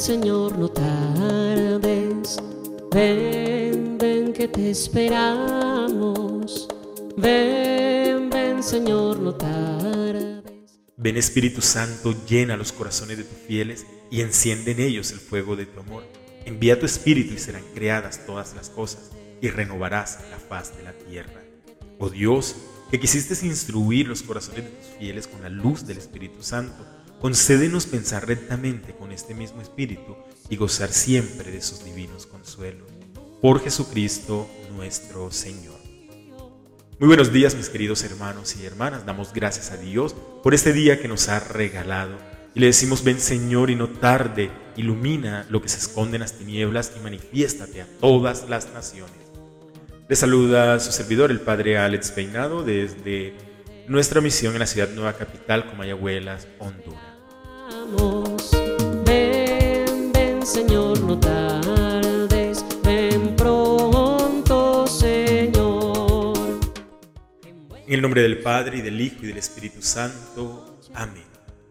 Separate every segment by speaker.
Speaker 1: Señor, no tardes. Ven, ven que te esperamos. Ven, ven Señor, no tardes.
Speaker 2: Ven Espíritu Santo, llena los corazones de tus fieles y enciende en ellos el fuego de tu amor. Envía tu Espíritu y serán creadas todas las cosas y renovarás la faz de la tierra. Oh Dios, que quisiste instruir los corazones de tus fieles con la luz del Espíritu Santo, concédenos pensar rectamente con este mismo Espíritu y gozar siempre de sus divinos consuelos. Por Jesucristo nuestro Señor. Muy buenos días mis queridos hermanos y hermanas. Damos gracias a Dios por este día que nos ha regalado. Y le decimos, ven Señor y no tarde, ilumina lo que se esconde en las tinieblas y manifiéstate a todas las naciones. Le saluda su servidor, el Padre Alex Peinado, desde nuestra misión en la ciudad Nueva Capital, Comayagüelas, Honduras. El nombre del Padre y del Hijo y del Espíritu Santo. Amén.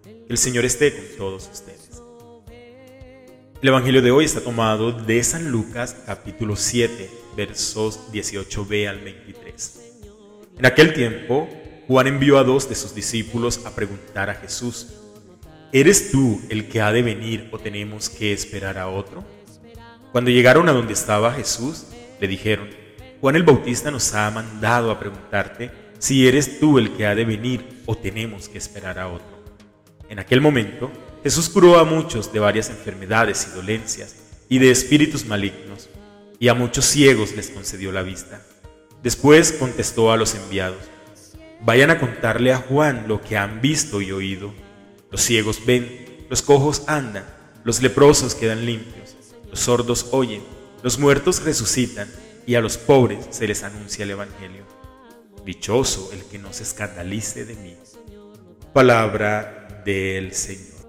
Speaker 2: Que el Señor esté con todos ustedes. El Evangelio de hoy está tomado de San Lucas capítulo 7 versos 18b al 23. En aquel tiempo, Juan envió a dos de sus discípulos a preguntar a Jesús, ¿Eres tú el que ha de venir o tenemos que esperar a otro? Cuando llegaron a donde estaba Jesús, le dijeron, Juan el Bautista nos ha mandado a preguntarte si eres tú el que ha de venir o tenemos que esperar a otro. En aquel momento, Jesús curó a muchos de varias enfermedades y dolencias y de espíritus malignos, y a muchos ciegos les concedió la vista. Después contestó a los enviados, vayan a contarle a Juan lo que han visto y oído. Los ciegos ven, los cojos andan, los leprosos quedan limpios, los sordos oyen, los muertos resucitan y a los pobres se les anuncia el Evangelio. Dichoso el que no se escandalice de mí. Palabra del Señor.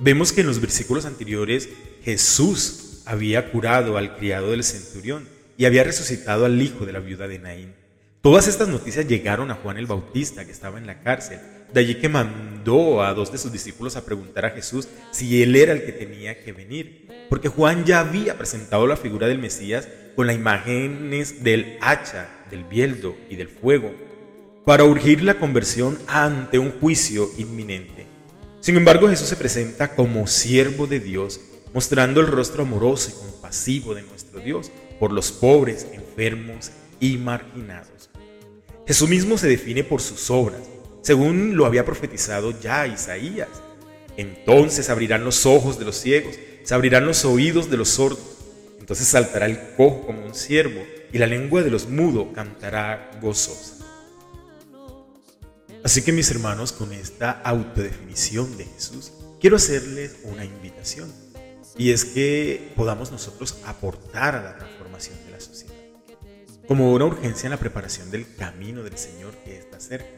Speaker 2: Vemos que en los versículos anteriores Jesús había curado al criado del centurión y había resucitado al hijo de la viuda de Naín. Todas estas noticias llegaron a Juan el Bautista, que estaba en la cárcel. De allí que mandó a dos de sus discípulos a preguntar a Jesús si él era el que tenía que venir. Porque Juan ya había presentado la figura del Mesías con las imágenes del hacha, del bieldo y del fuego, para urgir la conversión ante un juicio inminente. Sin embargo, Jesús se presenta como siervo de Dios, mostrando el rostro amoroso y compasivo de nuestro Dios por los pobres, enfermos y marginados. Jesús mismo se define por sus obras, según lo había profetizado ya Isaías. Entonces abrirán los ojos de los ciegos, se abrirán los oídos de los sordos. Entonces saltará el cojo como un ciervo y la lengua de los mudos cantará gozosa. Así que mis hermanos, con esta autodefinición de Jesús, quiero hacerles una invitación. Y es que podamos nosotros aportar a la transformación de la sociedad como una urgencia en la preparación del camino del Señor que está cerca.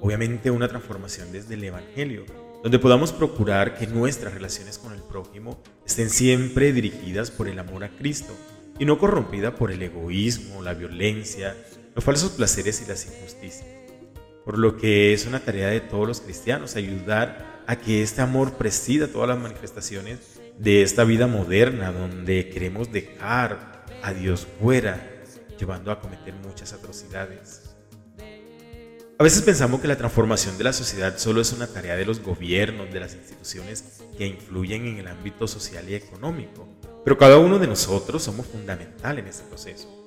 Speaker 2: Obviamente una transformación desde el Evangelio, donde podamos procurar que nuestras relaciones con el prójimo estén siempre dirigidas por el amor a Cristo y no corrompidas por el egoísmo, la violencia, los falsos placeres y las injusticias. Por lo que es una tarea de todos los cristianos ayudar a que este amor presida todas las manifestaciones de esta vida moderna donde queremos dejar a Dios fuera llevando a cometer muchas atrocidades. A veces pensamos que la transformación de la sociedad solo es una tarea de los gobiernos, de las instituciones que influyen en el ámbito social y económico, pero cada uno de nosotros somos fundamental en este proceso,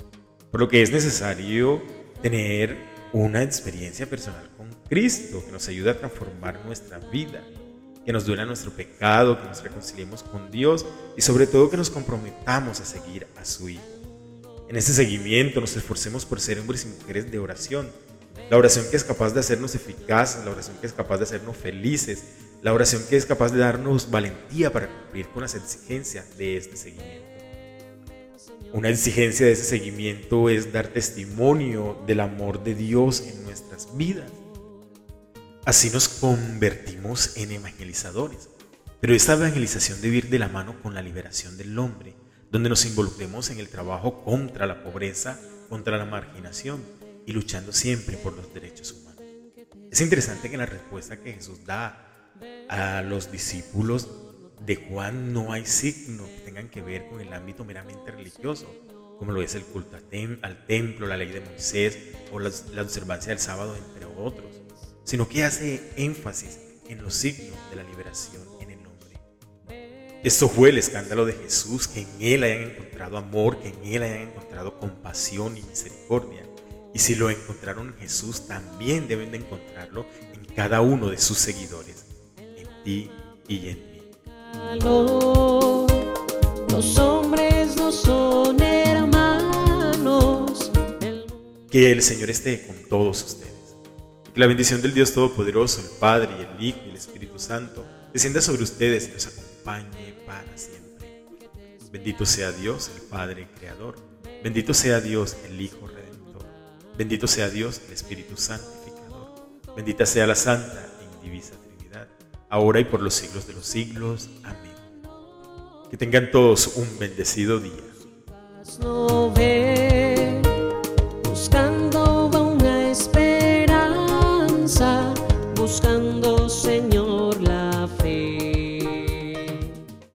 Speaker 2: por lo que es necesario tener una experiencia personal con Cristo que nos ayude a transformar nuestra vida, que nos duela nuestro pecado, que nos reconciliemos con Dios y sobre todo que nos comprometamos a seguir a su Hijo. En ese seguimiento nos esforcemos por ser hombres y mujeres de oración. La oración que es capaz de hacernos eficaces, la oración que es capaz de hacernos felices, la oración que es capaz de darnos valentía para cumplir con las exigencias de este seguimiento. Una exigencia de ese seguimiento es dar testimonio del amor de Dios en nuestras vidas. Así nos convertimos en evangelizadores. Pero esta evangelización debe ir de la mano con la liberación del hombre donde nos involucremos en el trabajo contra la pobreza, contra la marginación y luchando siempre por los derechos humanos. Es interesante que la respuesta que Jesús da a los discípulos de Juan no hay signos que tengan que ver con el ámbito meramente religioso, como lo es el culto al templo, la ley de Moisés o la, observancia del sábado, entre otros, sino que hace énfasis en los signos de la liberación en el hombre. Esto fue el escándalo de Jesús, que en Él hayan encontrado amor, que en Él hayan encontrado compasión y misericordia. Y si lo encontraron en Jesús, también deben de encontrarlo en cada uno de sus seguidores, en ti y en mí.
Speaker 1: Los hombres no son hermanos.
Speaker 2: Que el Señor esté con todos ustedes. Que la bendición del Dios Todopoderoso, el Padre y el Hijo y el Espíritu Santo, descienda sobre ustedes y los acompañe para siempre. Bendito sea Dios, el Padre Creador. Bendito sea Dios, el Hijo Redentor. Bendito sea Dios, el Espíritu Santificador. Bendita sea la Santa e Indivisa Trinidad, ahora y por los siglos de los siglos. Amén. Que tengan todos un bendecido día.